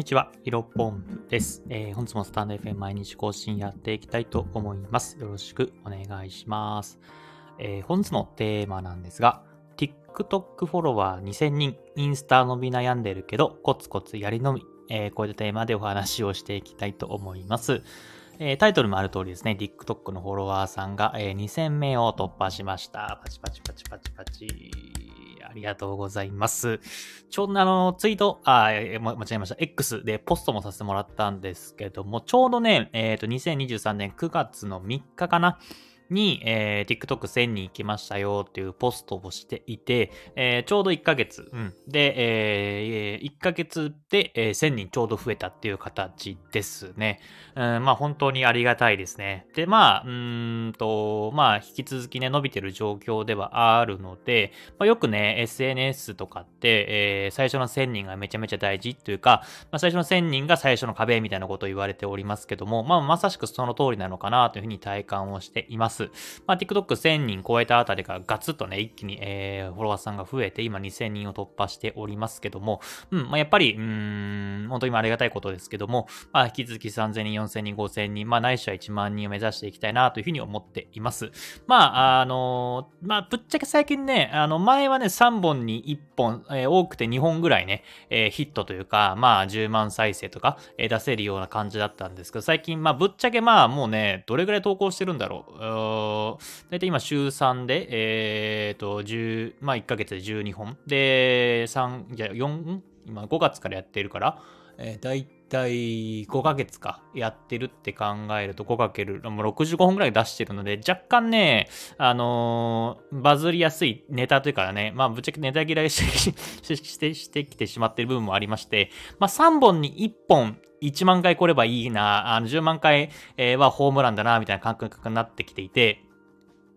にちは、ヒロポンプです、えー、本日もスタンド FM 毎日更新やっていきたいと思います。よろしくお願いします。えー、本日のテーマなんですが、TikTok フォロワー2000人、インスタ伸び悩んでるけど、コツコツやりのみ、えー、こういったテーマでお話をしていきたいと思います。えー、タイトルもある通りですね、TikTok のフォロワーさんが、えー、2000名を突破しました。パチパチパチパチパチ。ありがとうございます。ちょうどあの、ツイート、あ、間違えました。X でポストもさせてもらったんですけども、ちょうどね、えっ、ー、と、2023年9月の3日かな。に、えー、TikTok1000 人行きましたよっていうポストをしていて、えー、ちょうど1ヶ月、うん、で、えー、1ヶ月で、えー、1000人ちょうど増えたっていう形ですね。うん、まあ本当にありがたいですね。で、まあ、うんと、まあ引き続きね、伸びてる状況ではあるので、まあ、よくね、SNS とかって、えー、最初の1000人がめちゃめちゃ大事っていうか、まあ、最初の1000人が最初の壁みたいなことを言われておりますけども、まあまさしくその通りなのかなというふうに体感をしています。。まあ、TikTok1000 人超えたあたりからガツッとね、一気に、えー、フォロワーさんが増えて、今2000人を突破しておりますけども、うん、まあ、やっぱり、うん、本当にありがたいことですけども、まあ、引き続き3000人、4000人、5000人、まあ、ないしは1万人を目指していきたいなというふうに思っています。まあ、あのまあ、ぶっちゃけ最近ね、あの、前はね、3本に1本、えー、多くて2本ぐらいね、えー、ヒットというか、まあ、10万再生とか、えー、出せるような感じだったんですけど、最近、まあ、ぶっちゃけまあ、もうね、どれぐらい投稿してるんだろう。大体今週3で、えっ、ー、と、10、まあ1ヶ月で12本。で、3、じゃ4、今5月からやってるから、えー、大体5ヶ月かやってるって考えると 5×65 本ぐらい出してるので若干ね、あのー、バズりやすいネタというかね、まあぶっちゃけネタ嫌いしてして してきてしまってる部分もありまして、まあ3本に1本1万回来ればいいな、あの10万回はホームランだな、みたいな感覚になってきていて、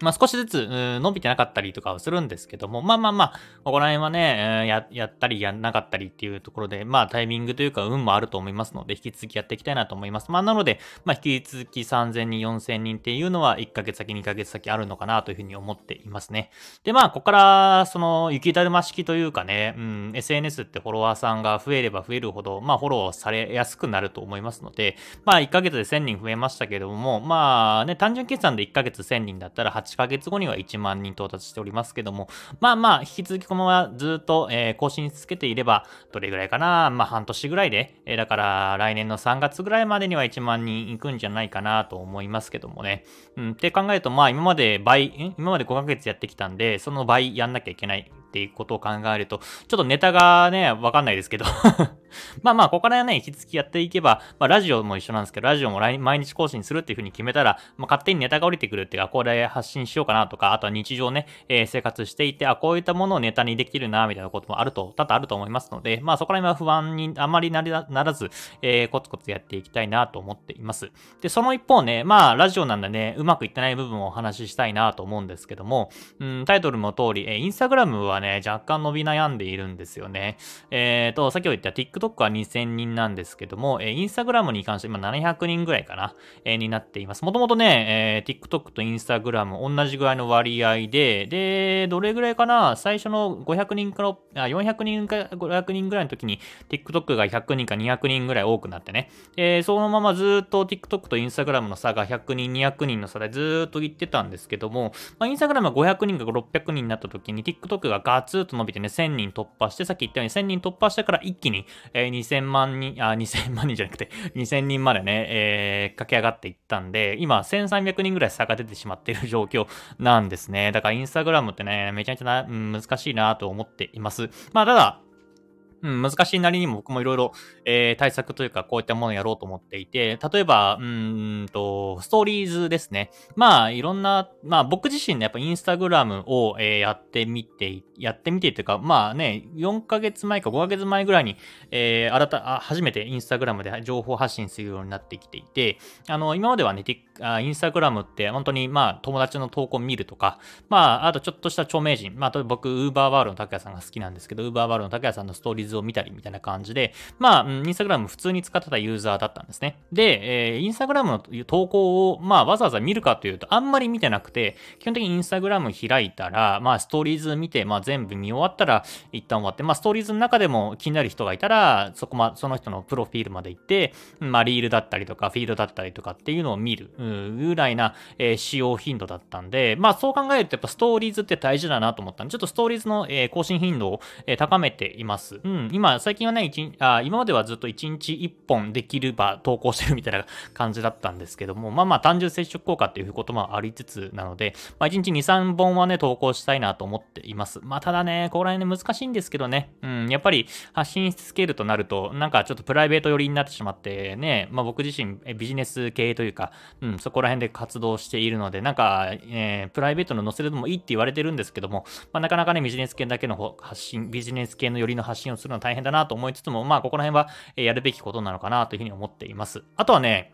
まあ少しずつ、伸びてなかったりとかはするんですけども、まあまあまあ、ここら辺はね、や、やったりやんなかったりっていうところで、まあタイミングというか運もあると思いますので、引き続きやっていきたいなと思います。まあなので、まあ引き続き3000人、4000人っていうのは1ヶ月先、2ヶ月先あるのかなというふうに思っていますね。で、まあここから、その、雪だるま式というかね、うん、SNS ってフォロワーさんが増えれば増えるほど、まあフォローされやすくなると思いますので、まあ1ヶ月で1000人増えましたけども、まあね、単純計算で1ヶ月1000人だったら8 8ヶ月後には1万人到達しておりますけども、まあまあ、引き続きこのままずっと、え、更新し続けていれば、どれぐらいかなまあ半年ぐらいで、え、だから来年の3月ぐらいまでには1万人いくんじゃないかなと思いますけどもね。うん、って考えると、まあ今まで倍、今まで5ヶ月やってきたんで、その倍やんなきゃいけないっていうことを考えると、ちょっとネタがね、わかんないですけど まあまあ、ここからね、引き続きやっていけば、まあラジオも一緒なんですけど、ラジオも毎日更新するっていう風に決めたら、まあ勝手にネタが降りてくるっていうか、これ発信しようかなとか、あとは日常ね、えー、生活していて、あ、こういったものをネタにできるな、みたいなこともあると、多々あると思いますので、まあそこら辺は不安にあまりならず、えー、コツコツやっていきたいなと思っています。で、その一方ね、まあラジオなんでね、うまくいってない部分をお話ししたいなと思うんですけども、うん、タイトルも通り、えー、インスタグラムはね、若干伸び悩んでいるんですよね。えっ、ー、と、先ほど言った TikTok は2000人なんですけども、えー、インスタグラムに関して今700人ぐらいかな、えー、になっています。もともとね、えー、TikTok とインスタグラム同じぐらいの割合で、で、どれぐらいかな最初の500人から、あ、400人か500人ぐらいの時に TikTok が100人か200人ぐらい多くなってね。えー、そのままずっと TikTok とインスタグラムの差が100人、200人の差でずっと言ってたんですけども、まあ、インスタグラムは500人か600人になった時に TikTok がガツッと伸びてね、1000人突破して、さっき言ったように1000人突破してから一気に、えー、2000万人、あ、2000万人じゃなくて、2000人までね、えー、駆け上がっていったんで、今、1300人ぐらい差が出てしまっている状況なんですね。だから、インスタグラムってね、めちゃめちゃ、難しいなと思っています。まあ、ただ、うん、難しいなりにも僕もいろいろ、対策というかこういったものをやろうと思っていて、例えば、うんと、ストーリーズですね。まあ、いろんな、まあ僕自身ね、やっぱインスタグラムを、えー、やってみて、やってみてというか、まあね、4ヶ月前か5ヶ月前ぐらいに、えー、新た、初めてインスタグラムで情報発信するようになってきていて、あの、今まではね、あインスタグラムって本当にまあ友達の投稿見るとか、まああとちょっとした著名人、まあ僕、ウーバーワールドの拓也さんが好きなんですけど、ウーバーワールドの拓也さんのストーリーズを見たりみたいな感じで、まあ、インスタグラム普通に使ってたユーザーだったんですね。で、えー、インスタグラムの投稿を、まあわざわざ見るかというと、あんまり見てなくて、基本的にインスタグラム開いたら、まあストーリーズ見て、まあ全部見終わったら、一旦終わって、まあストーリーズの中でも気になる人がいたら、そこま、その人のプロフィールまで行って、まあリールだったりとか、フィードだったりとかっていうのを見る、ぐらいな、えー、使用頻度だったんで、まあそう考えるとやっぱストーリーズって大事だなと思ったんで、ちょっとストーリーズの、えー、更新頻度を、えー、高めています。うん、今、最近はね、あ今まではずっと1日1本できれば投稿してるみたいな感じだったんですけども、まあまあ単純接触効果っていうこともありつつなので、まあ1日2、3本はね、投稿したいなと思っています。まあただね、ここら辺ね、難しいんですけどね、うん、やっぱり発信しつけるとなると、なんかちょっとプライベート寄りになってしまってね、まあ僕自身ビジネス系というか、うん、そこら辺で活動しているので、なんか、えー、プライベートの載せるのもいいって言われてるんですけども、まあなかなかね、ビジネス系だけの発信、ビジネス系の寄りの発信をするのは大変だなと思いつつも、まあここら辺はえやるべきことなのかなというふうに思っています。あとはね、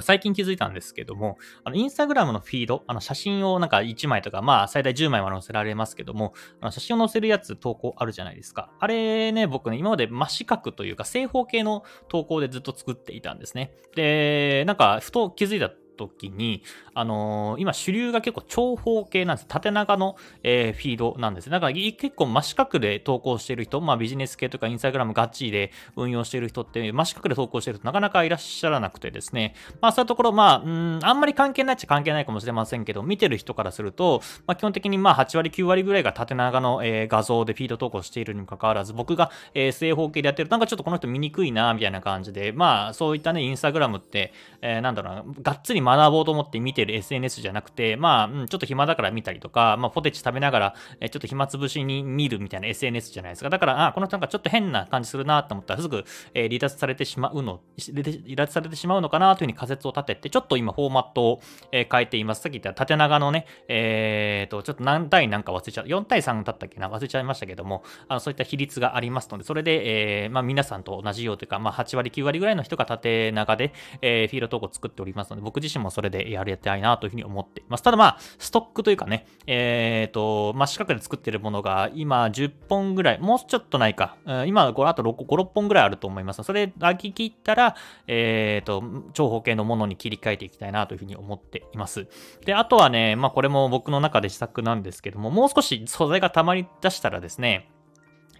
最近気づいたんですけども、あの、インスタグラムのフィード、あの、写真をなんか1枚とか、まあ、最大10枚は載せられますけども、あの写真を載せるやつ投稿あるじゃないですか。あれね、僕ね、今まで真四角というか正方形の投稿でずっと作っていたんですね。で、なんか、ふと気づいた時に、あのー、今主流が結構長方形なんです。縦長の、えー、フィードなんです。だから結構真四角で投稿してる人、まあビジネス系とかインスタグラムガッチリで運用してる人って真四角で投稿してるとなかなかいらっしゃらなくてですね。まあそういうところ、まあ、うん、あんまり関係ないっちゃ関係ないかもしれませんけど、見てる人からすると、まあ基本的にまあ8割9割ぐらいが縦長の、えー、画像でフィード投稿しているにもかかわらず、僕が、えー、正方形でやってるとなんかちょっとこの人見にくいな、みたいな感じで、まあそういったね、インスタグラムって、えー、なんだろうな、がっつり学ぼうと思って見てる SNS じゃなくて、まあ、うん、ちょっと暇だから見たりとか、まあ、ポテチ食べながら、えちょっと暇つぶしに見るみたいな SNS じゃないですか。だから、あ、この人なんかちょっと変な感じするなと思ったら、すぐ、え、離脱されてしまうの、離脱されてしまうのかなというふうに仮説を立てて、ちょっと今フォーマットを、えー、変えています。さっき言った縦長のね、えーと、ちょっと何対何か忘れちゃう。4対3だったっけな？忘れちゃいましたけども、あのそういった比率がありますので、それで、えー、まあ、皆さんと同じようというか、まあ、8割、9割ぐらいの人が縦長で、えー、フィールド投稿を作っておりますので、僕自身もそれでやりたいなというふうに思っています。ただまあ、ストックというかね、えっ、ー、と、まあ、四角で作ってるものが今10本ぐらい、もうちょっとないか、今、これあと 5, 6本ぐらいあると思います。それ飽き切ったら、えっ、ー、と、長方形のものに切り替えていきたいなというふうに思っています。で、あとはね、まあ、これも僕の中で試作なんですけども、もう少し素材が溜まり出したらですね、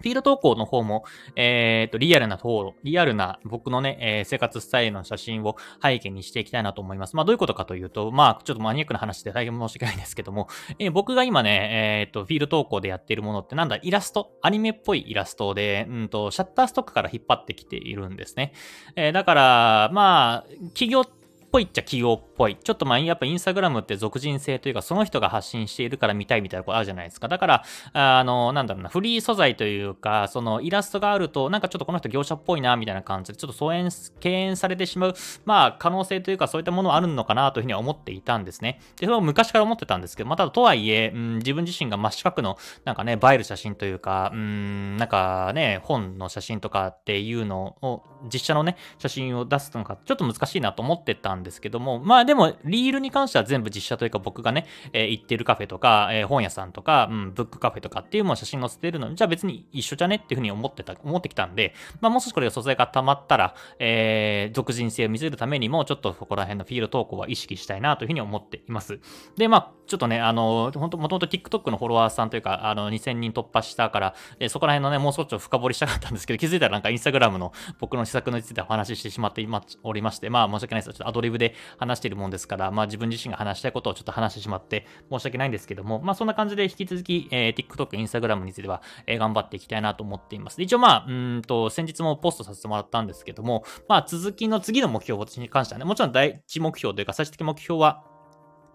フィード投稿の方も、えっ、ー、と、リアルな方、リアルな僕のね、えー、生活スタイルの写真を背景にしていきたいなと思います。まあ、どういうことかというと、まあ、ちょっとマニアックな話で大変申し訳ないんですけども、えー、僕が今ね、えっ、と、フィールド投稿でやっているものってなんだ、イラスト、アニメっぽいイラストで、うんと、シャッターストックから引っ張ってきているんですね。えだから、まあ、企業っぽいっちゃ企業っぽい。ちょっとまあ、やっぱインスタグラムって俗人性というか、その人が発信しているから見たいみたいなことあるじゃないですか。だから、あの、なんだろうな、フリー素材というか、そのイラストがあると、なんかちょっとこの人業者っぽいな、みたいな感じで、ちょっと疎遠、敬遠されてしまう、まあ、可能性というか、そういったものあるのかなというふうには思っていたんですね。で、それは昔から思ってたんですけど、まただとはいえ、うん、自分自身が真四角の、なんかね、映える写真というか、うん、なんかね、本の写真とかっていうのを、実写のね、写真を出すのか、ちょっと難しいなと思ってたんですけども、まあでも、リールに関しては全部実写というか僕がね、えー、行ってるカフェとか、えー、本屋さんとか、うん、ブックカフェとかっていうも写真載せてるのに、じゃあ別に一緒じゃねっていうふうに思ってた、思ってきたんで、まあもう少しこれが素材が溜まったら、えー、俗人性を見せるためにも、ちょっとここら辺のフィールド投稿は意識したいなというふうに思っています。で、まあ、ちょっとね、あの、本当もともと TikTok のフォロワーさんというか、あの、2000人突破したから、えー、そこら辺のね、もう少し深掘りしたかったんですけど、気づいたらなんか Instagram の僕の施策についてお話ししてしまっておりまして、まあ申し訳ないです。ちょっとアドリブで話しているもんですから、まあ自分自身が話したいことをちょっと話してしまって申し訳ないんですけども、まあそんな感じで引き続き、えー、TikTok、Instagram については、えー、頑張っていきたいなと思っています。一応まあ、うんと、先日もポストさせてもらったんですけども、まあ続きの次の目標私に関してはね、もちろん第一目標というか最終的目標は、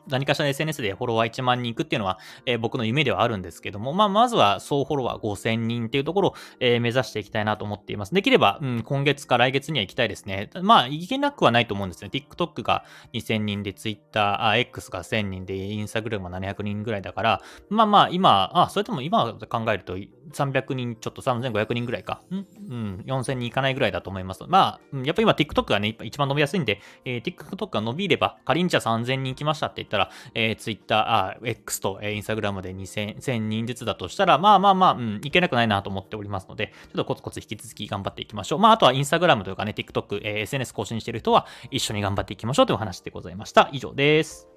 何かしら SNS でフォロワー1万人いくっていうのは、えー、僕の夢ではあるんですけども、まあ、まずは総フォロワー5000人っていうところを、えー、目指していきたいなと思っています。できれば、うん、今月か来月には行きたいですね。まあ、いけなくはないと思うんですね。TikTok が2000人で、Twitter、あ、X が1000人で、Instagram は700人ぐらいだから、まあまあ、今、あ、それとも今考えると、300人、ちょっと3500人ぐらいか。んうん、4000人いかないぐらいだと思います。まあ、やっぱ今 TikTok がね、一番伸びやすいんで、えー、TikTok が伸びれば、仮にじゃあ3000人来ましたってったら、えー、Twitter、あ、X と、えー、Instagram で2000 1000人ずつだとしたら、まあまあまあ、うん、いけなくないなと思っておりますので、ちょっとコツコツ引き続き頑張っていきましょう。まあ、あとは Instagram というかね、TikTok、えー、SNS 更新してる人は一緒に頑張っていきましょうというお話でございました。以上です。